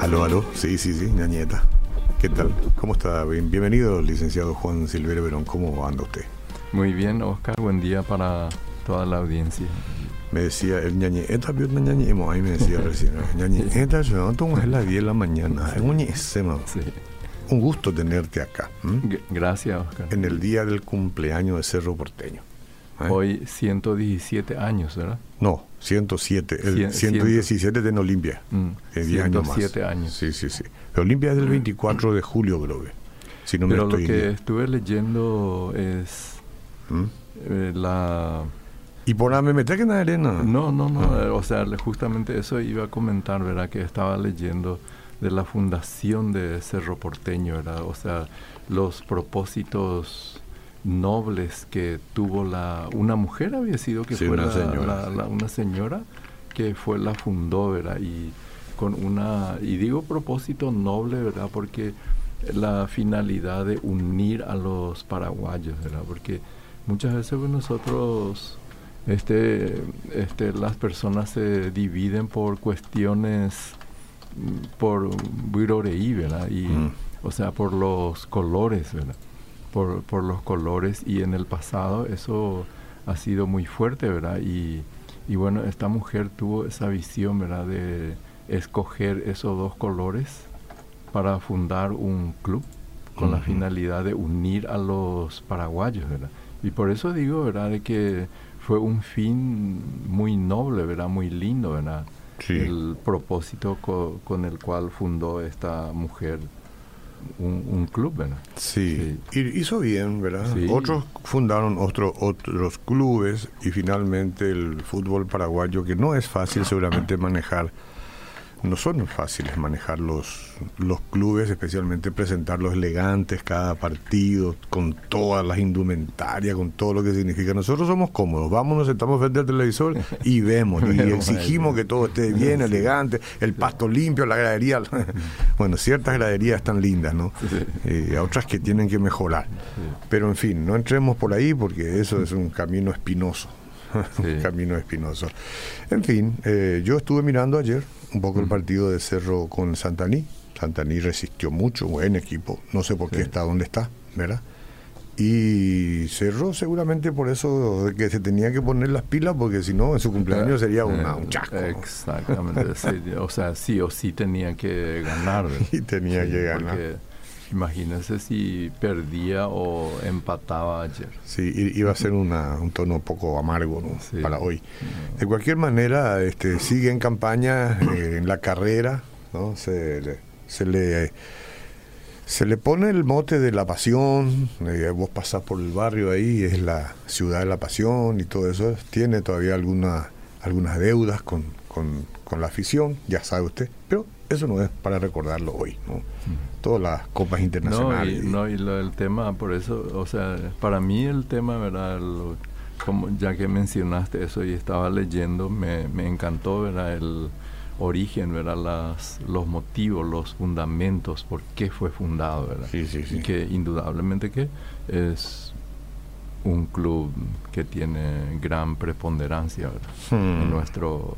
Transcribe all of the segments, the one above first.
Aló, aló. Sí, sí, sí, ñañeta. ¿Qué tal? ¿Cómo está? Bienvenido, licenciado Juan Silverio Verón. ¿Cómo anda usted? Muy bien, Oscar. Buen día para toda la audiencia. Me decía el ñañeta, vio ñañemo. Ahí me decía recién. ñañeta, yo no tomo a las 10 de la mañana. Es un Sí. Un gusto tenerte acá. Gracias, Oscar. En el día del cumpleaños de Cerro Porteño. ¿Eh? Hoy 117 años, ¿verdad? No, 107. El 117 de Olimpia. Mm, 107 años, Sí, sí, sí. Olimpia es del 24 de julio, creo que. Si no Pero lo que estuve leyendo es ¿Mm? eh, la... ¿Y por nada me que en la arena? No, no, no. Ah. O sea, justamente eso iba a comentar, ¿verdad? Que estaba leyendo de la fundación de Cerro Porteño, ¿verdad? O sea, los propósitos nobles que tuvo la una mujer había sido que fue una, señora, una señora que fue la fundó verdad y con una y digo propósito noble verdad porque la finalidad de unir a los paraguayos verdad porque muchas veces pues, nosotros este este las personas se dividen por cuestiones por verdad y mm. o sea por los colores verdad por, por los colores y en el pasado eso ha sido muy fuerte, ¿verdad? Y, y bueno, esta mujer tuvo esa visión, ¿verdad? De escoger esos dos colores para fundar un club con la finalidad de unir a los paraguayos, ¿verdad? Y por eso digo, ¿verdad? De que fue un fin muy noble, ¿verdad? Muy lindo, ¿verdad? El propósito con el cual fundó esta mujer un, club, ¿verdad? Sí. hizo bien, ¿verdad? Otros fundaron otros otros clubes y finalmente el fútbol paraguayo, que no es fácil seguramente manejar no son fáciles manejar los, los clubes, especialmente presentarlos elegantes cada partido, con todas las indumentarias, con todo lo que significa. Nosotros somos cómodos, vamos, nos sentamos frente al televisor y vemos, y exigimos que todo esté bien, elegante, el pasto limpio, la gradería. bueno, ciertas graderías están lindas, ¿no? Eh, otras que tienen que mejorar. Pero en fin, no entremos por ahí porque eso es un camino espinoso. un camino espinoso. En fin, eh, yo estuve mirando ayer un poco el partido de Cerro con Santaní. Santaní resistió mucho, buen equipo. No sé por qué está donde está, ¿verdad? Y Cerro seguramente por eso que se tenía que poner las pilas, porque si no, en su cumpleaños sería una, un chasco. Exactamente. o sea, sí o sí tenía que ganar. Y tenía que ganar. Imagínense si perdía o empataba ayer. Sí, iba a ser una, un tono un poco amargo para hoy. De cualquier manera, este, sigue en campaña eh, en la carrera, ¿no? Se le, se le, se le pone el mote de la pasión. Eh, vos pasás por el barrio ahí, es la ciudad de la pasión y todo eso. Tiene todavía alguna, algunas deudas con, con, con la afición, ya sabe usted, pero eso no es para recordarlo hoy, ¿no? Todas las copas internacionales. No, y, lo del tema, por eso, o sea, para mí el tema, ¿verdad? como ya que mencionaste eso y estaba leyendo, me, me encantó, ¿verdad? El origen, ¿verdad? Las, los motivos, los fundamentos, por qué fue fundado, ¿verdad? Sí, sí, sí. Y que indudablemente que es un club que tiene gran preponderancia, ¿verdad? Hmm. En nuestro,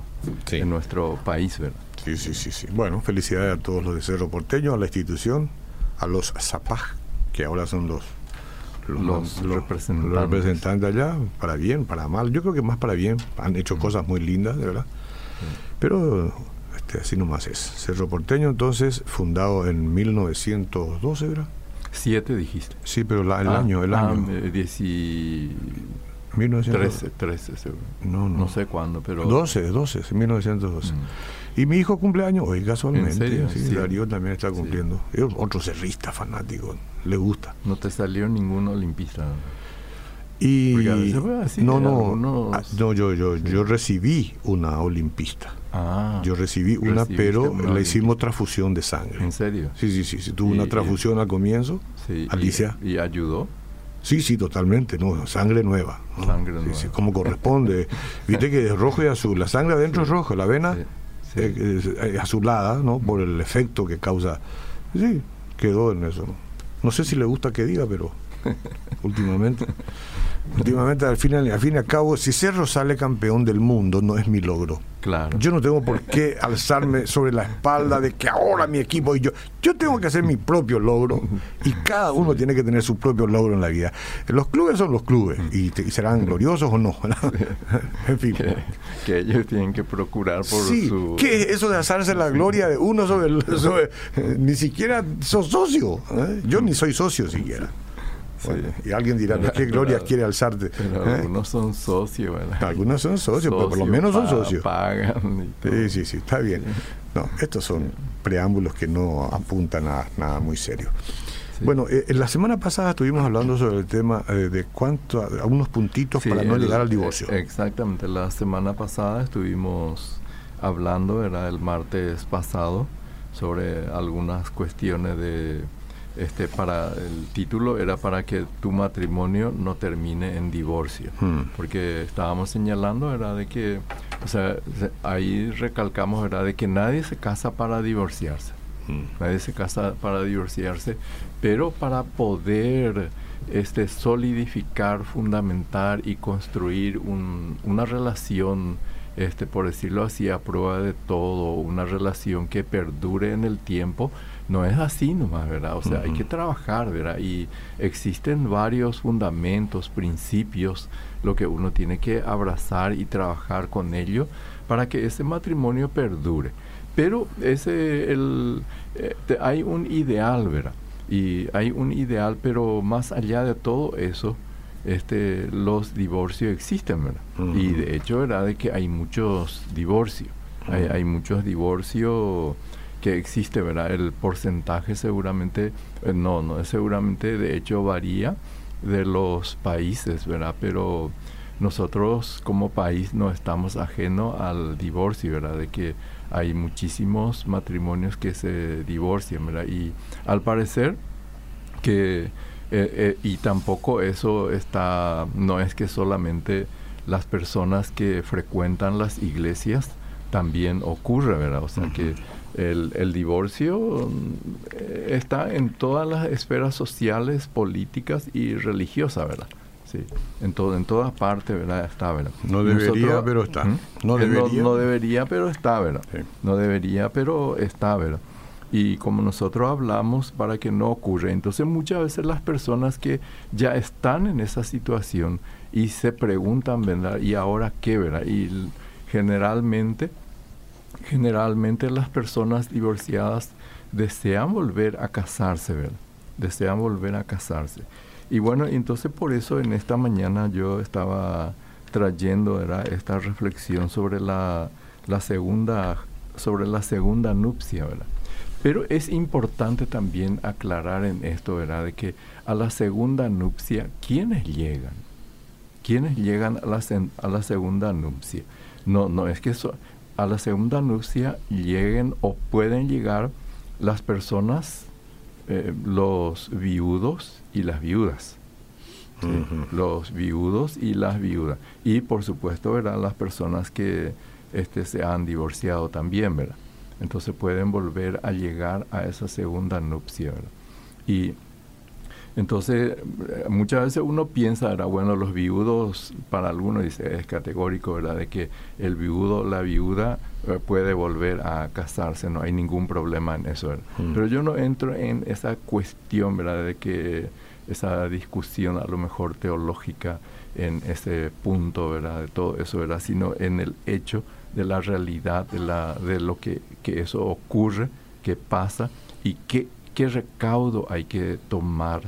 en nuestro país, ¿verdad? Sí, sí, sí, sí. Bueno, felicidades a todos los de Cerro Porteño, a la institución, a los Zapaj, que ahora son los, los, representantes. allá, para bien, para mal. Yo creo que más para bien. Han hecho cosas muy lindas, de verdad. Pero este, así nomás es. Cerro Porteño, entonces, fundado en 1912, ¿verdad? Siete dijiste. Sí, pero el ah, año, el ah, año. 13, 13 No, no. no sé cuándo, pero... 12, 12, 1912. Mm. Y mi hijo cumpleaños hoy, casualmente. Sí, Darío también está cumpliendo. Es otro cerrista fanático, le gusta. ¿No te salió ningún olimpista? Y no, no, ah, no, yo, yo, yo recibí una olimpista. Ah, yo recibí una, pero le hicimos transfusión de sangre. ¿En serio? Sí, sí, sí. Tuvo una transfusión al comienzo. Sí, Alicia. ¿Y ayudó? Sí, sí, totalmente, no, sangre nueva. Sangre nueva. Sí, como corresponde. Viste que es rojo y azul, la sangre adentro es roja, la vena es, azulada, ¿no? Por el efecto que causa. Sí, quedó en eso. No sé si le gusta que diga, pero últimamente. Últimamente, al fin, al fin y al cabo, si Cerro sale campeón del mundo, no es mi logro. Claro. Yo no tengo por qué alzarme sobre la espalda de que ahora mi equipo y yo. Yo tengo que hacer mi propio logro y cada uno tiene que tener su propio logro en la vida. Los clubes son los clubes y, serán gloriosos o no. en fin. Que, ellos tienen que procurar por sí, su. ¿Qué es eso de alzarse la gloria de uno sobre. el, ni siquiera sos socio. ¿eh? Yo ni soy socio siquiera y alguien dirá, qué gloria quiere alzarte? Pero ¿Eh? algunos son socios, ¿verdad? Algunos son socios, pero por lo menos son socios. Pagan Sí, sí, sí, está bien. No, estos son preámbulos que no apuntan a nada muy serio. Bueno, eh, en la semana pasada estuvimos hablando sobre el tema eh, de cuánto, algunos puntitos para no llegar al divorcio. Exactamente, la semana pasada estuvimos hablando, era el martes pasado, sobre algunas cuestiones de este para el título era para que tu matrimonio no termine en divorcio hmm. porque estábamos señalando era de que o sea ahí recalcamos era de que nadie se casa para divorciarse hmm. nadie se casa para divorciarse pero para poder este solidificar fundamentar y construir una relación este por decirlo así a prueba de todo una relación que perdure en el tiempo no es así nomás, ¿verdad? O sea, hay que trabajar, ¿verdad? Y existen varios fundamentos, principios, lo que uno tiene que abrazar y trabajar con ello para que ese matrimonio perdure. Pero ese, el, eh, hay un ideal, ¿verdad? Y hay un ideal, pero más allá de todo eso, este, los divorcios existen, ¿verdad? Y de hecho, ¿verdad? De que hay muchos divorcios. hay, hay muchos divorcios que existe, ¿verdad? El porcentaje seguramente, eh, no, no, seguramente de hecho varía de los países, ¿verdad? Pero nosotros como país no estamos ajenos al divorcio, ¿verdad? De que hay muchísimos matrimonios que se divorcian, ¿verdad? Y al parecer que, eh, eh, y tampoco eso está, no es que solamente las personas que frecuentan las iglesias también ocurre, ¿verdad? O sea que el, el, divorcio eh, está en todas las esferas sociales, políticas y religiosas, ¿verdad? Sí, en, todo, en todas partes, ¿verdad? Está, ¿verdad? No debería, pero está. No debería. No, debería, pero está, ¿verdad? No debería, pero está, ¿verdad? Y como nosotros hablamos para que no ocurra, entonces muchas veces las personas que ya están en esa situación y se preguntan, ¿verdad? ¿Y ahora qué, ¿verdad? Y generalmente generalmente las personas divorciadas desean volver a casarse, ¿verdad? Desean volver a casarse. Y bueno, entonces por eso en esta mañana yo estaba trayendo esta reflexión sobre la, la, segunda sobre la segunda nupcia, ¿verdad? Pero es importante también aclarar en esto, ¿verdad? De que a la segunda nupcia, ¿quiénes llegan? ¿Quiénes llegan a la, a la segunda nupcia? No, no es que eso a la segunda nupcia lleguen o pueden llegar las personas, eh, los viudos y las viudas. Los viudos y las viudas. Y por supuesto, ¿verdad? Las personas que este, se han divorciado también, ¿verdad? Entonces pueden volver a llegar a esa segunda nupcia, ¿verdad? Y entonces, muchas veces uno piensa, era bueno, los viudos, para algunos dice, es categórico, ¿verdad? De que el viudo, la viuda eh, puede volver a casarse, no hay ningún problema en eso. Mm. Pero yo no entro en esa cuestión, ¿verdad? De que esa discusión a lo mejor teológica en ese punto, ¿verdad? De todo eso, ¿verdad? Sino en el hecho de la realidad, de, la, de lo que, que eso ocurre, que pasa y qué, qué recaudo hay que tomar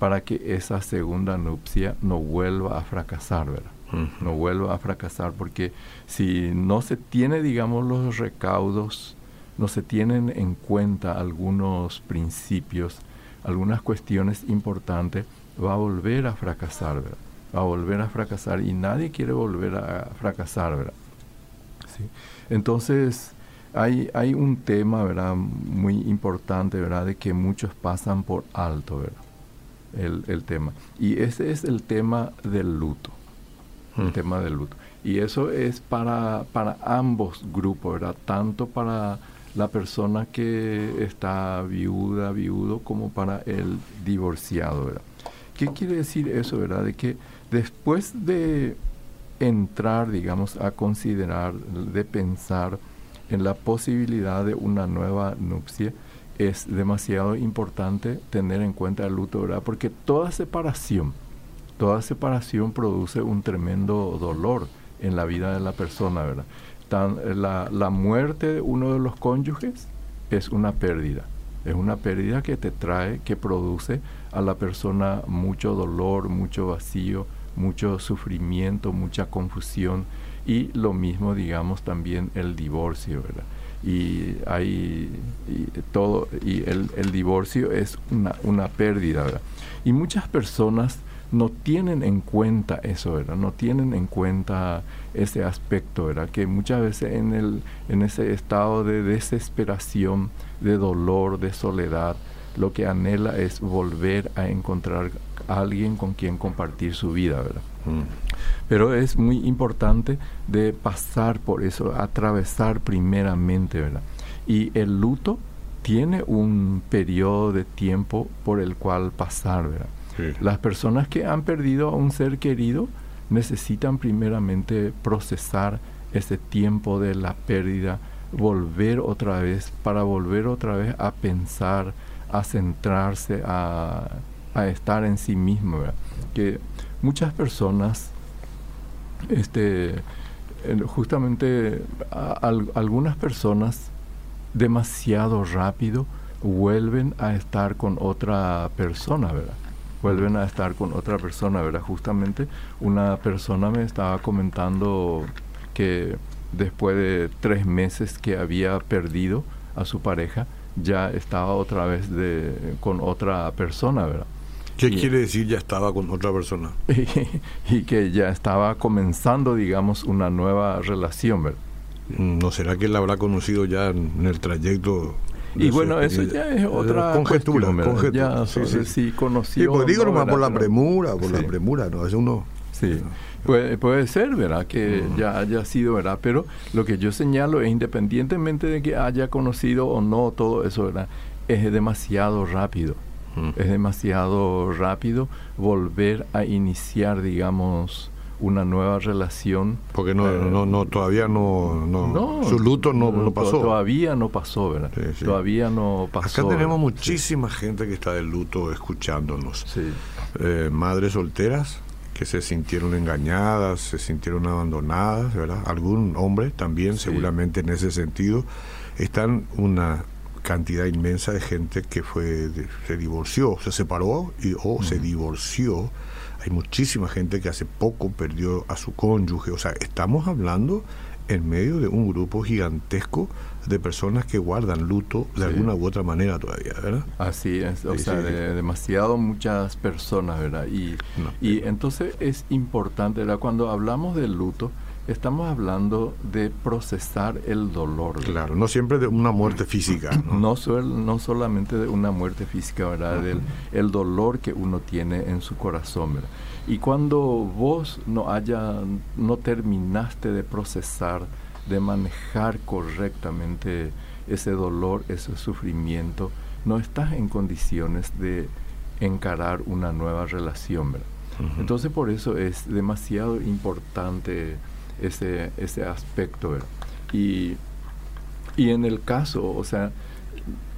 para que esa segunda nupcia no vuelva a fracasar, ¿verdad? No vuelva a fracasar, porque si no se tiene, digamos, los recaudos, no se tienen en cuenta algunos principios, algunas cuestiones importantes, va a volver a fracasar, ¿verdad? Va a volver a fracasar y nadie quiere volver a fracasar, ¿verdad? ¿Sí? Entonces, hay, hay un tema, ¿verdad? Muy importante, ¿verdad? De que muchos pasan por alto, ¿verdad? el, tema. Y ese es el tema del luto. El mm. tema del luto. Y eso es para, para ambos grupos, ¿verdad? Tanto para la persona que está viuda, viudo, como para el divorciado, ¿verdad? ¿Qué quiere decir eso, verdad? De que después de entrar, digamos, a considerar, de pensar en la posibilidad de una nueva nupcia, es demasiado importante tener en cuenta el luto, ¿verdad? Porque toda separación, toda separación produce un tremendo dolor en la vida de la persona, ¿verdad? la, la muerte de uno de los cónyuges es una pérdida, es una pérdida que te trae, que produce a la persona mucho dolor, mucho vacío, mucho sufrimiento, mucha confusión y lo mismo, digamos, también el divorcio, ¿verdad? Y hay todo, y el, el divorcio es una, una pérdida, ¿verdad? Y muchas personas no tienen en cuenta eso, ¿verdad? No tienen en cuenta ese aspecto, ¿verdad? Que muchas veces en, el, en ese estado de desesperación, de dolor, de soledad, lo que anhela es volver a encontrar a alguien con quien compartir su vida, ¿verdad? Mm. Pero es muy importante de pasar por eso, atravesar primeramente, ¿verdad? Y el luto tiene un periodo de tiempo por el cual pasar, ¿verdad? Las personas que han perdido a un ser querido necesitan primeramente procesar ese tiempo de la pérdida, volver otra vez, para volver otra vez a pensar, a centrarse, a, estar en sí mismo. Que muchas personas, este, justamente algunas personas demasiado rápido vuelven a estar con otra persona, ¿verdad? vuelven a estar con otra persona, ¿verdad? Justamente una persona me estaba comentando que después de tres meses que había perdido a su pareja, ya estaba otra vez de, con otra persona, ¿verdad? ¿Qué quiere decir ya estaba con otra persona? Y, que ya estaba comenzando, digamos, una nueva relación, ¿verdad? ¿No será que él habrá conocido ya en el trayecto y bueno, eso ya es otra conjetura. conjetura. Ya, sí, sí. si conoció. Sí, pues digo nomás por la premura, por la premura, ¿no? Es uno. Sí. Puede, puede ser, ¿verdad? Que ya haya sido, ¿verdad? Pero lo que yo señalo es independientemente de que haya conocido o no todo eso, ¿verdad? Es demasiado rápido. Es demasiado rápido volver a iniciar, digamos, una nueva relación. Porque no, eh, no, no, todavía no, no, su luto no, no pasó. Todavía no pasó, ¿verdad? Todavía no pasó. Acá tenemos muchísima gente que está de luto escuchándonos. Eh, madres solteras que se sintieron engañadas, se sintieron abandonadas, ¿verdad? Algún hombre también, seguramente en ese sentido. Están una cantidad inmensa de gente que fue se divorció, se separó y, o se divorció hay muchísima gente que hace poco perdió a su cónyuge. O sea, estamos hablando en medio de un grupo gigantesco de personas que guardan luto de alguna u otra manera todavía, ¿verdad? Así es, o sea, de demasiado muchas personas, ¿verdad? Y, y entonces es importante, ¿verdad? Cuando hablamos del luto, estamos hablando de procesar el dolor. Claro, no siempre de una muerte física. No, no, solamente de una muerte física, ¿verdad? Del, el dolor que uno tiene en su corazón, ¿verdad? Y cuando vos no haya, no terminaste de procesar, de manejar correctamente ese dolor, ese sufrimiento, no estás en condiciones de encarar una nueva relación, ¿verdad? Entonces por eso es demasiado importante ese, ese aspecto. Y, y en el caso, o sea,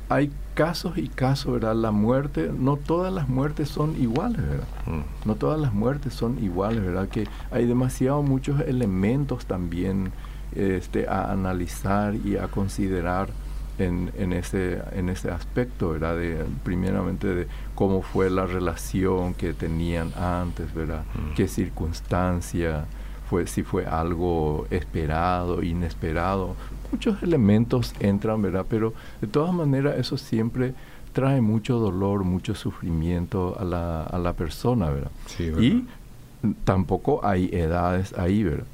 hay casos y casos, ¿verdad? La muerte, no todas las muertes son iguales, ¿verdad? Mm. No todas las muertes son iguales, ¿verdad? Que hay demasiado muchos elementos también este, a analizar y a considerar en, en, ese, en ese aspecto, ¿verdad? De, primeramente de cómo fue la relación que tenían antes, ¿verdad? Mm. Qué circunstancia, si fue algo esperado, inesperado. Muchos elementos entran, ¿verdad? Pero de todas maneras eso siempre trae mucho dolor, mucho sufrimiento a la, a la persona, ¿verdad? Y tampoco hay edades ahí, ¿verdad?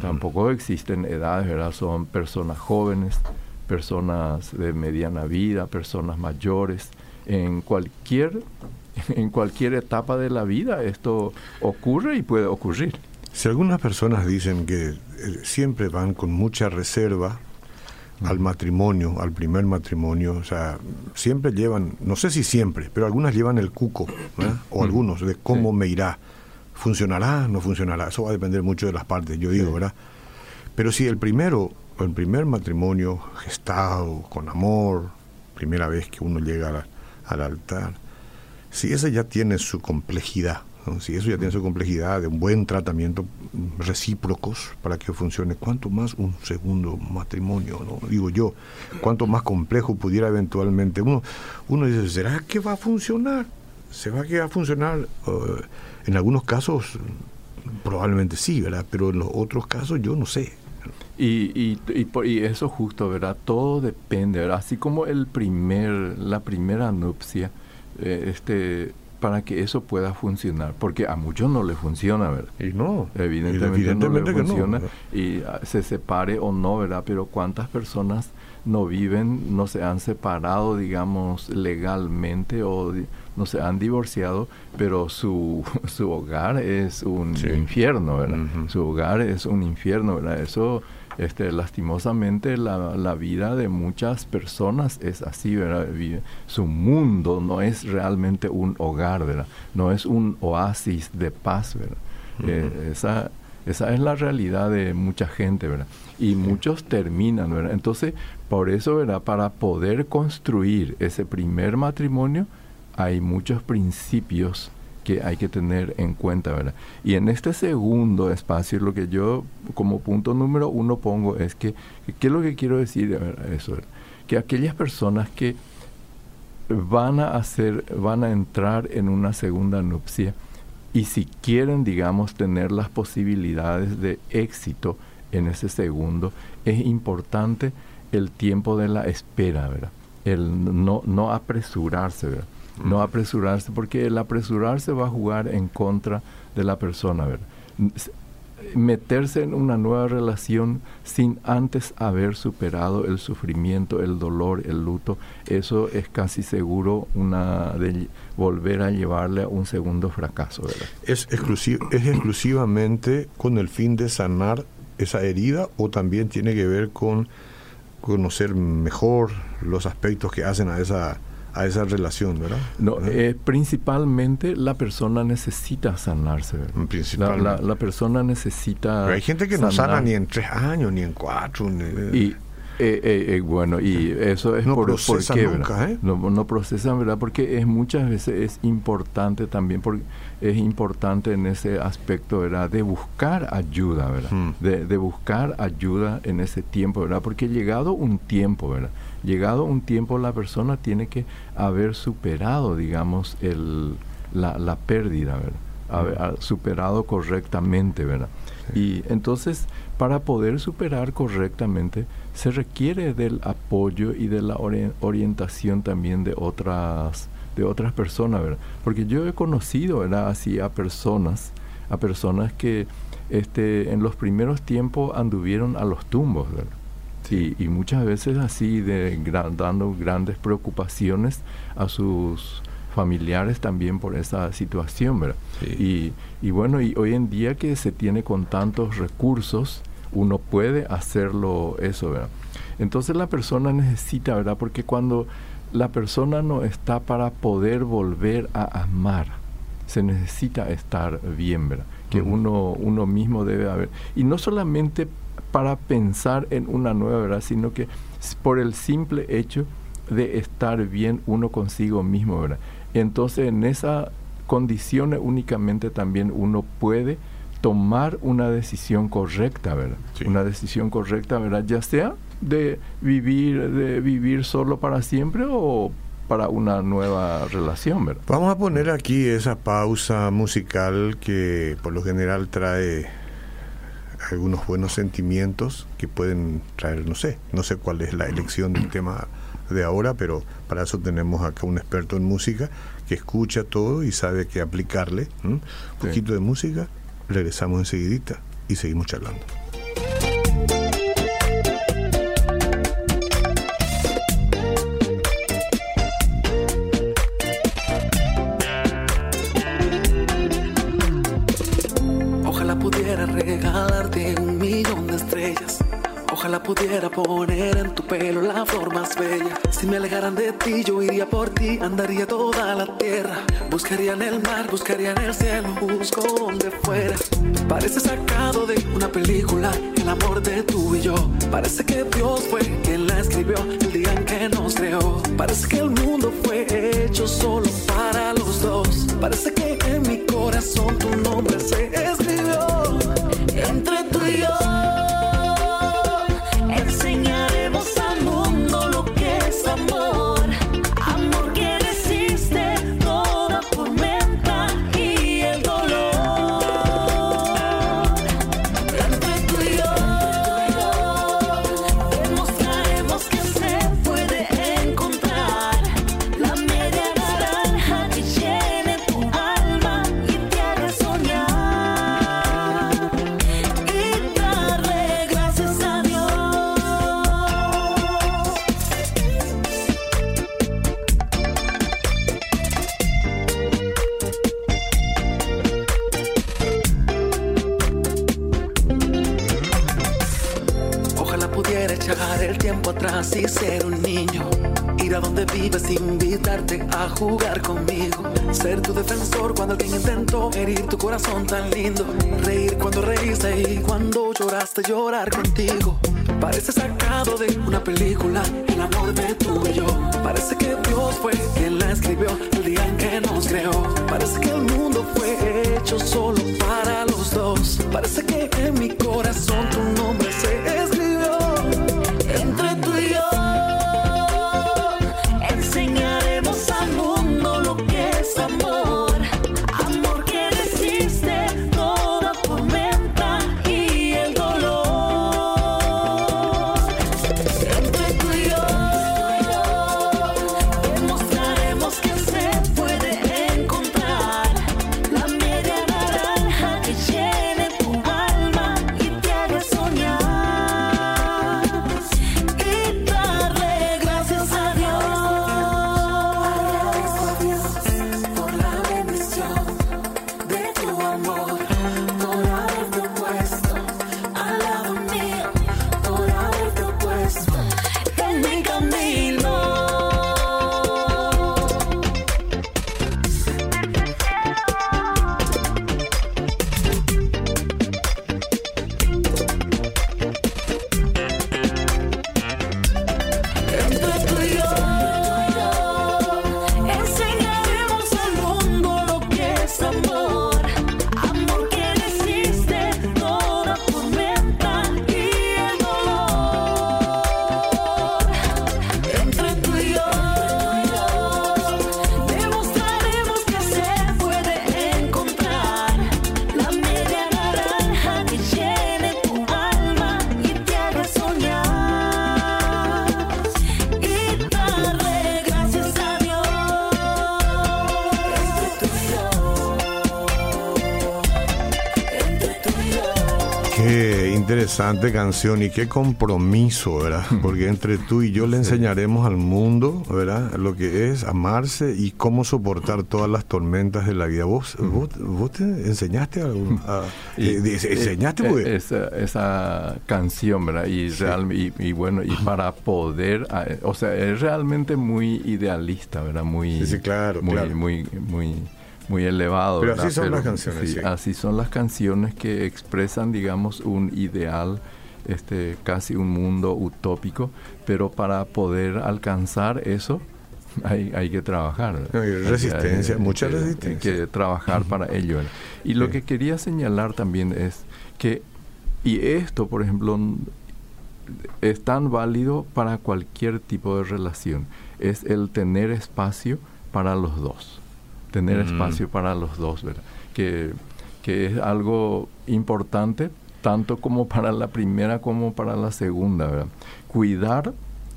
Tampoco existen edades, ¿verdad? Son personas jóvenes, personas de mediana vida, personas mayores. En cualquier, en cualquier etapa de la vida esto ocurre y puede ocurrir. Si algunas personas dicen que eh, siempre van con mucha reserva al matrimonio, al primer matrimonio, o sea, siempre llevan, no sé si siempre, pero algunas llevan el cuco, o algunos, de cómo me irá. ¿Funcionará? ¿No funcionará? Eso va a depender mucho de las partes, yo digo, ¿verdad? Pero si el primero, el primer matrimonio gestado, con amor, primera vez que uno llega al altar, si ese ya tiene su complejidad, si eso ya tiene su complejidad de un buen tratamiento recíprocos para que funcione, ¿cuánto más un segundo matrimonio? ¿no? Digo yo, ¿cuánto más complejo pudiera eventualmente? Uno, uno dice, ¿será que va a funcionar? ¿Se va a funcionar? Uh, en algunos casos probablemente sí, ¿verdad? Pero en los otros casos yo no sé. Y, y, y, y, eso justo, ¿verdad? Todo depende, ¿verdad? Así como el primer, la primera nupcia, eh, este para que eso pueda funcionar, porque a muchos no le funciona, ¿verdad? Y no, evidentemente, no le funciona y ah, se separe o no, ¿verdad? Pero cuántas personas no viven, no se han separado, digamos, legalmente o no se han divorciado, pero su, su hogar es un infierno, ¿verdad? Su hogar es un infierno, ¿verdad? Eso este, lastimosamente la, la, vida de muchas personas es así, ¿verdad? Su mundo no es realmente un hogar, ¿verdad? No es un oasis de paz, ¿verdad? Eh, esa, esa es la realidad de mucha gente, ¿verdad? Y muchos terminan, ¿verdad? Entonces, por eso, ¿verdad? Para poder construir ese primer matrimonio, hay muchos principios que hay que tener en cuenta, ¿verdad? Y en este segundo espacio, lo que yo como punto número uno pongo es que, ¿qué es lo que quiero decir? Eso, que aquellas personas que van a hacer, van a entrar en una segunda nupcia y si quieren, digamos, tener las posibilidades de éxito en ese segundo, es importante el tiempo de la espera, ¿verdad? El no, no apresurarse, ¿verdad? no apresurarse, porque el apresurarse va a jugar en contra de la persona, ¿verdad? Meterse en una nueva relación sin antes haber superado el sufrimiento, el dolor, el luto, eso es casi seguro una de volver a llevarle a un segundo fracaso. ¿Es, exclusivo, ¿Es exclusivamente con el fin de sanar esa herida o también tiene que ver con conocer mejor los aspectos que hacen a esa a esa relación, ¿verdad? No, eh, principalmente la persona necesita sanarse. La, la, la, persona necesita. Pero hay gente que no sana ni en tres años, ni en cuatro. y eh, eh, bueno, y eso es no por, procesan nunca, ¿eh? No, no procesan, ¿verdad? Porque es muchas veces es importante también, porque es importante en ese aspecto, ¿verdad? De buscar ayuda, ¿verdad? Hmm. De, de buscar ayuda en ese tiempo, ¿verdad? Porque llegado un tiempo, ¿verdad? llegado un tiempo la persona tiene que haber superado, digamos, el, la, la pérdida, ¿verdad? Haber, superado correctamente, ¿verdad? Y entonces, para poder superar correctamente, se requiere del apoyo y de la orientación también de otras, de otras personas, ¿verdad? Porque yo he conocido, ¿verdad? Así a personas, a personas que este, en los primeros tiempos anduvieron a los tumbos, ¿verdad? Sí, y muchas veces así, de, dando grandes preocupaciones a sus familiares también por esa situación, ¿verdad? Y, y bueno, y hoy en día que se tiene con tantos recursos, uno puede hacerlo eso, ¿verdad? Entonces la persona necesita, ¿verdad? Porque cuando la persona no está para poder volver a amar, se necesita estar bien, ¿verdad? Que uno, uno mismo debe haber. Y no solamente para pensar en una nueva verdad, sino que por el simple hecho de estar bien uno consigo mismo, ¿verdad? Entonces en esa condición únicamente también uno puede tomar una decisión correcta, ¿verdad? Una decisión correcta, ¿verdad? Ya sea de vivir, de vivir solo para siempre o para una nueva relación, ¿verdad? Vamos a poner aquí esa pausa musical que por lo general trae algunos buenos sentimientos que pueden traer, no sé, no sé cuál es la elección del tema de ahora, pero para eso tenemos acá un experto en música que escucha todo y sabe qué aplicarle. Un poquito de música, regresamos enseguidita y seguimos charlando. Pudiera poner en tu pelo la flor más bella. Si me alejaran de ti, yo iría por ti, andaría toda la tierra. Buscaría en el mar, buscaría en el cielo, busco donde fuera. Parece sacado de una película, el amor de tú y yo. Parece que Dios fue quien la escribió el día en que nos creó. Parece que el mundo fue hecho solo para los dos. Parece que en mi corazón tu nombre se escribió jugar conmigo. Ser tu defensor cuando alguien intentó herir tu corazón tan lindo. Reír cuando reíste y cuando lloraste llorar contigo. Parece sacado de una película, el amor de tú y yo. Parece que Dios fue quien la escribió el día en que nos creó. Parece que el mundo fue hecho solo para los dos. Parece que en mi corazón tu nombre se interesante canción y qué compromiso, ¿verdad? Porque entre tú y yo le enseñaremos al mundo, ¿verdad? Lo que es amarse y cómo soportar todas las tormentas de la vida. ¿Vos, vos, te enseñaste a, eh, enseñaste eh, esa, canción, ¿verdad? Y, real, y, bueno, y para poder, o sea, es realmente muy idealista, ¿verdad? Muy, sí, claro, muy, claro. muy, muy muy elevado. Pero así son las canciones. Así son las canciones que expresan, digamos, un ideal, este, casi un mundo utópico, pero para poder alcanzar eso hay, hay que trabajar. hay resistencia, mucha resistencia. Hay que trabajar para ello. Y lo que quería señalar también es que, y esto, por ejemplo, es tan válido para cualquier tipo de relación, es el tener espacio para los dos tener mm. espacio para los dos, ¿verdad? Que, que es algo importante tanto como para la primera como para la segunda, ¿verdad? Cuidar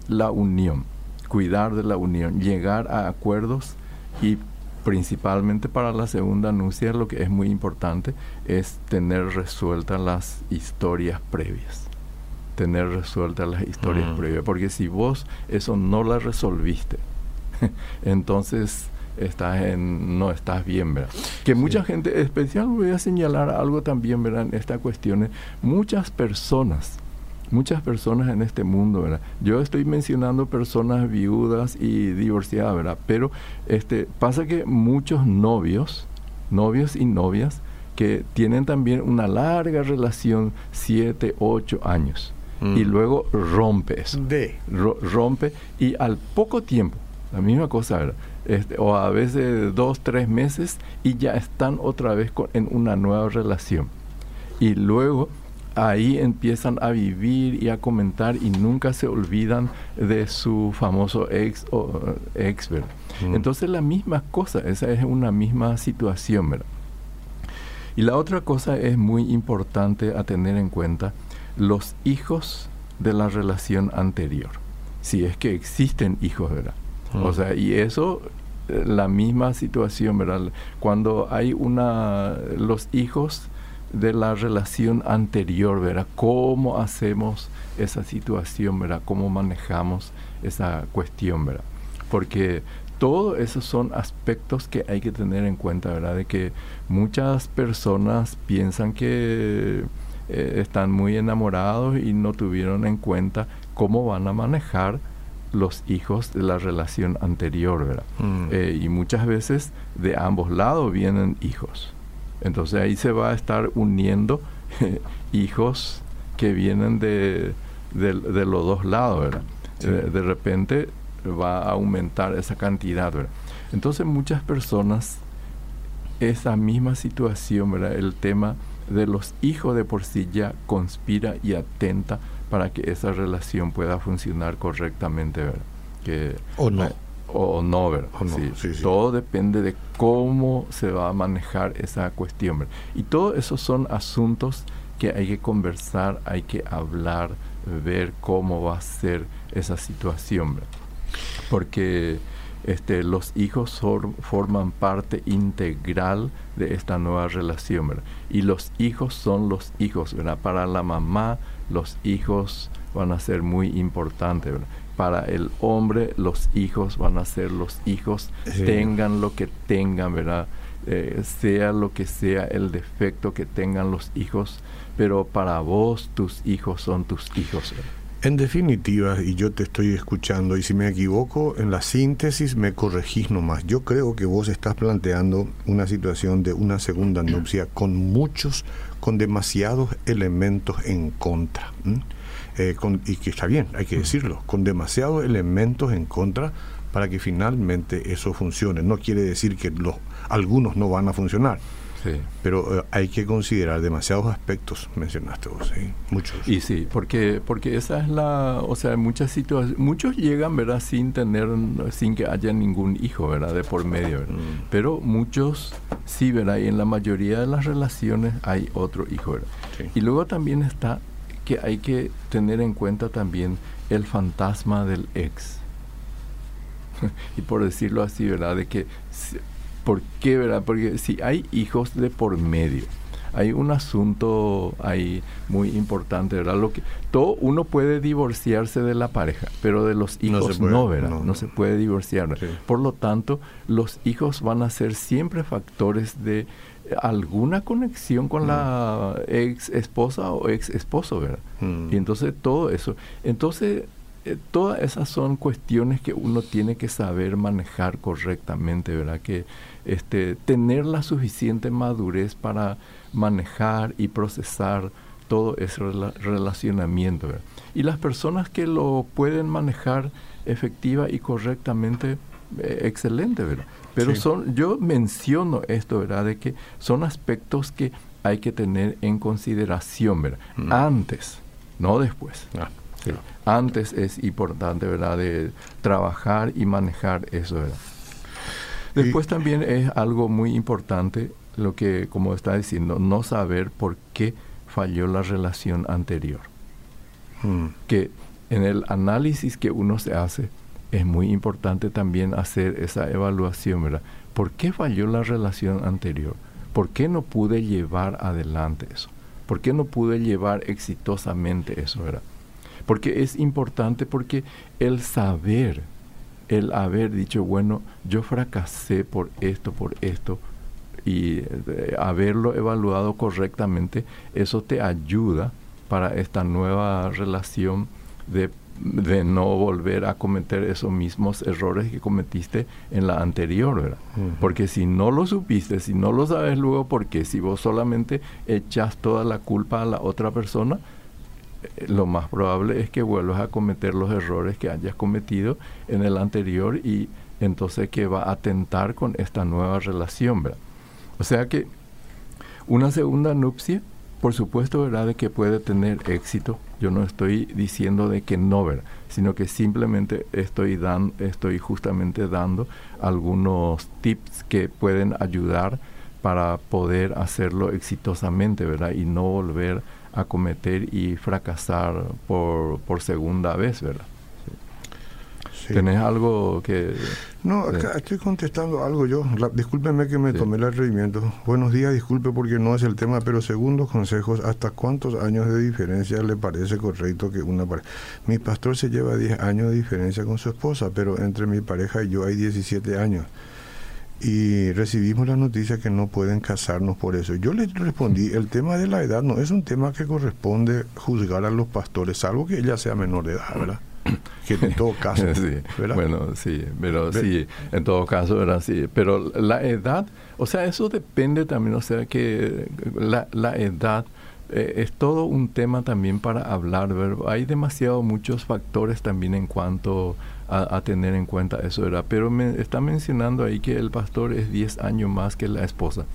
la unión, cuidar de la unión, llegar a acuerdos y principalmente para la segunda anuncia lo que es muy importante es tener resueltas las historias previas tener resueltas las historias mm. previas porque si vos eso no la resolviste entonces estás en, no estás bien, ¿verdad? Que mucha gente, especial voy a señalar algo también, ¿verdad? En esta cuestión, muchas personas muchas personas en este mundo, ¿verdad? Yo estoy mencionando personas viudas y divorciadas, ¿verdad? Pero este, pasa que muchos novios, novios y novias, que tienen también una larga relación, siete, ocho años, mm. y luego rompe eso. De. rompe y al poco tiempo, la misma cosa, ¿verdad? Este, o a veces dos, tres meses y ya están otra vez en una nueva relación. Y luego ahí empiezan a vivir y a comentar y nunca se olvidan de su famoso ex o ex, ¿verdad? Mm. Entonces la misma cosa, esa es una misma situación, ¿verdad? Y la otra cosa es muy importante a tener en cuenta, los hijos de la relación anterior, si es que existen hijos, ¿verdad? O sea, y eso eh, la misma situación, ¿verdad? Cuando hay una los hijos de la relación anterior, ¿verdad? ¿Cómo hacemos esa situación, ¿verdad? ¿Cómo manejamos esa cuestión, ¿verdad? Porque todos esos son aspectos que hay que tener en cuenta, ¿verdad? De que muchas personas piensan que eh, están muy enamorados y no tuvieron en cuenta cómo van a manejar los hijos de la relación anterior, ¿verdad? Mm. Eh, y muchas veces de ambos lados vienen hijos. Entonces ahí se va a estar uniendo hijos que vienen de, los dos lados, ¿verdad? Eh, de repente va a aumentar esa cantidad, ¿verdad? Entonces muchas personas, esa misma situación, ¿verdad? El tema de los hijos de por sí ya conspira y atenta para que esa relación pueda funcionar correctamente, ¿verdad? Que, o no. o, no, ¿verdad? Todo depende de cómo se va a manejar esa cuestión. ¿verdad? Y todos esos son asuntos que hay que conversar, hay que hablar, ver cómo va a ser esa situación. ¿verdad? Porque este, los hijos forman parte integral de esta nueva relación. ¿verdad? Y los hijos son los hijos. ¿verdad? Para la mamá, los hijos van a ser muy importantes. Para el hombre, los hijos van a ser los hijos, tengan lo que tengan, ¿verdad? Eh, sea lo que sea el defecto que tengan los hijos, pero para vos tus hijos son tus hijos. En definitiva, y yo te estoy escuchando, y si me equivoco en la síntesis, me corregís nomás. Yo creo que vos estás planteando una situación de una segunda nupcia con muchos, con demasiados elementos en contra. Eh, y que está bien, hay que decirlo, con demasiados elementos en contra para que finalmente eso funcione. No quiere decir que los, algunos no van a funcionar pero eh, hay que considerar demasiados aspectos, mencionaste vos, muchos. Y sí, porque porque esa es la, o sea, muchas situaciones, muchos llegan, ¿verdad? Sin tener, sin que haya ningún hijo, ¿verdad? De por medio, mm. Pero muchos sí, ¿verdad? Y en la mayoría de las relaciones hay otro hijo, ¿verdad? Y luego también está que hay que tener en cuenta también el fantasma del ex. y por decirlo así, ¿verdad? De que ¿Por qué, verdad? Porque si hay hijos de por medio, hay un asunto ahí muy importante, ¿verdad? Lo que todo uno puede divorciarse de la pareja, pero de los hijos no, ¿verdad? No, se puede divorciar. Por lo tanto, los hijos van a ser siempre factores de alguna conexión con la mm. ex esposa o ex esposo, ¿verdad? Mm. Y entonces todo eso, entonces eh, todas esas son cuestiones que uno tiene que saber manejar correctamente, ¿verdad? Que este, tener la suficiente madurez para manejar y procesar todo ese relacionamiento. Y las personas que lo pueden manejar efectiva y correctamente, eh, excelente, ¿verdad? Pero son, yo menciono esto, ¿verdad? De que son aspectos que hay que tener en consideración, ¿verdad? Mm. Antes, no después. Ah, Antes es importante, ¿verdad? De trabajar y manejar eso, ¿verdad? Después también es algo muy importante lo que, como está diciendo, no saber por qué falló la relación anterior. Hmm. Que en el análisis que uno se hace es muy importante también hacer esa evaluación, ¿verdad? ¿Por qué falló la relación anterior? ¿Por qué no pude llevar adelante eso? ¿Por qué no pude llevar exitosamente eso, ¿verdad? Porque es importante porque el saber el haber dicho, bueno, yo fracasé por esto, por esto, y eh, haberlo evaluado correctamente, eso te ayuda para esta nueva relación de, de, no volver a cometer esos mismos errores que cometiste en la anterior, ¿verdad? Porque si no lo supiste, si no lo sabes luego, porque si vos solamente echas toda la culpa a la otra persona, lo más probable es que vuelvas a cometer los errores que hayas cometido en el anterior y entonces que va a atentar con esta nueva relación, ¿verdad? O sea que una segunda nupcia, por supuesto, ¿verdad? De que puede tener éxito. Yo no estoy diciendo de que no, ¿verdad? Sino que simplemente estoy, dan, estoy justamente dando algunos tips que pueden ayudar para poder hacerlo exitosamente, ¿verdad? Y no volver a cometer y fracasar por, por segunda vez, ¿verdad? ¿Tenés algo que...? No, acá estoy contestando algo yo. discúlpeme que me tomé el atrevimiento. Buenos días, disculpe porque no es el tema, pero segundos consejos, ¿hasta cuántos años de diferencia le parece correcto que una pareja... Mi pastor se lleva 10 años de diferencia con su esposa, pero entre mi pareja y yo hay 17 años. Y recibimos la noticia que no pueden casarnos por eso. Yo le respondí, el tema de la edad no es un tema que corresponde juzgar a los pastores, salvo que ella sea menor de edad, ¿verdad? que en todo caso. Bueno, sí, pero sí, en todo caso era así. Pero la edad, o sea, eso depende también, o sea, que la, la edad eh, es todo un tema también para hablar. Hay demasiado muchos factores también en cuanto a, tener en cuenta eso, era Pero me está mencionando ahí que el pastor es 10 años más que la esposa.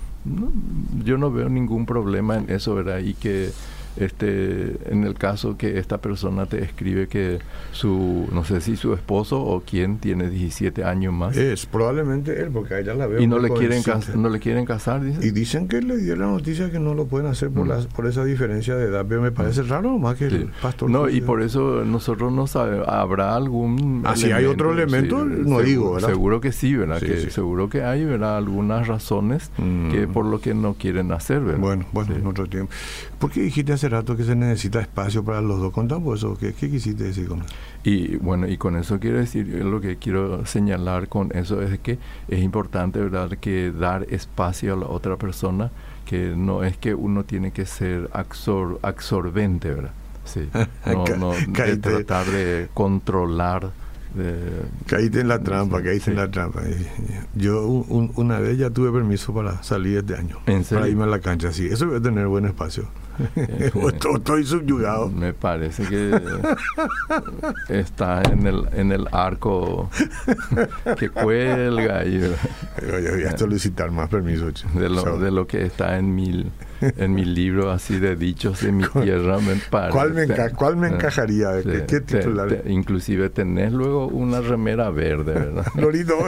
yo no veo ningún problema en eso, ¿verdad? Y que este en el caso que esta persona te escribe que su no sé si su esposo o quien tiene 17 años más. Es probablemente él porque a ella la veo y no le quieren no le quieren casar y dicen que le dio la noticia que no lo pueden hacer por mm. por esa diferencia de edad. Pero me parece mm. raro más que el pastor no y por eso nosotros no sabemos habrá algún ah si hay otro elemento no digo ¿verdad? seguro que sí verdad que seguro que hay verdad algunas razones que mm. por lo que no quieren hacer ¿verdad? bueno bueno en otro tiempo. ¿por qué dijiste hace rato que se necesita espacio para los dos. Contamos eso. ¿Qué, qué quisiste decir con eso? Y bueno, y con eso quiero decir, lo que quiero señalar con eso es que es importante, ¿verdad?, que dar espacio a la otra persona, que no es que uno tiene que ser absor absorbente, ¿verdad? Sí. No, no tratar de controlar Caíste en la trampa, caíste en la trampa. Yo una vez ya tuve permiso para salir este año. Para irme a la cancha, sí. Eso voy a tener buen espacio. estoy subyugado. Me parece que está en el, en el arco que cuelga. Y, yo voy a solicitar más permiso. De lo, de lo que está en mil en mi libro así de dichos de mi tierra me parece. ¿Cuál me, cuál me encajaría? ¿Qué, titular? inclusive tenés luego una remera verde, ¿verdad? Lorito.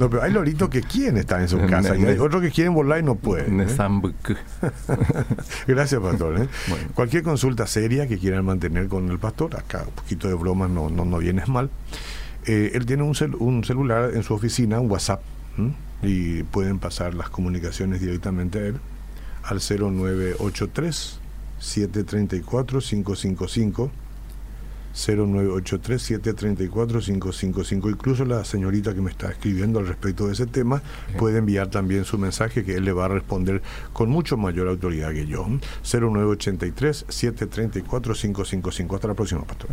no, pero hay loritos que quieren estar en su casa y hay otros que quieren volar y no pueden. ¿eh? Gracias, pastor. ¿eh? Cualquier consulta seria que quieran mantener con el pastor, acá un poquito de broma no, no, no vienes mal. Eh, él tiene un, un celular en su oficina, un WhatsApp y pueden pasar las comunicaciones directamente a él al 0983 734 555 0983 734 555 incluso la señorita que me está escribiendo al respecto de ese tema puede enviar también su mensaje que él le va a responder con mucho mayor autoridad que yo. 0983 734 555 hasta la próxima pastora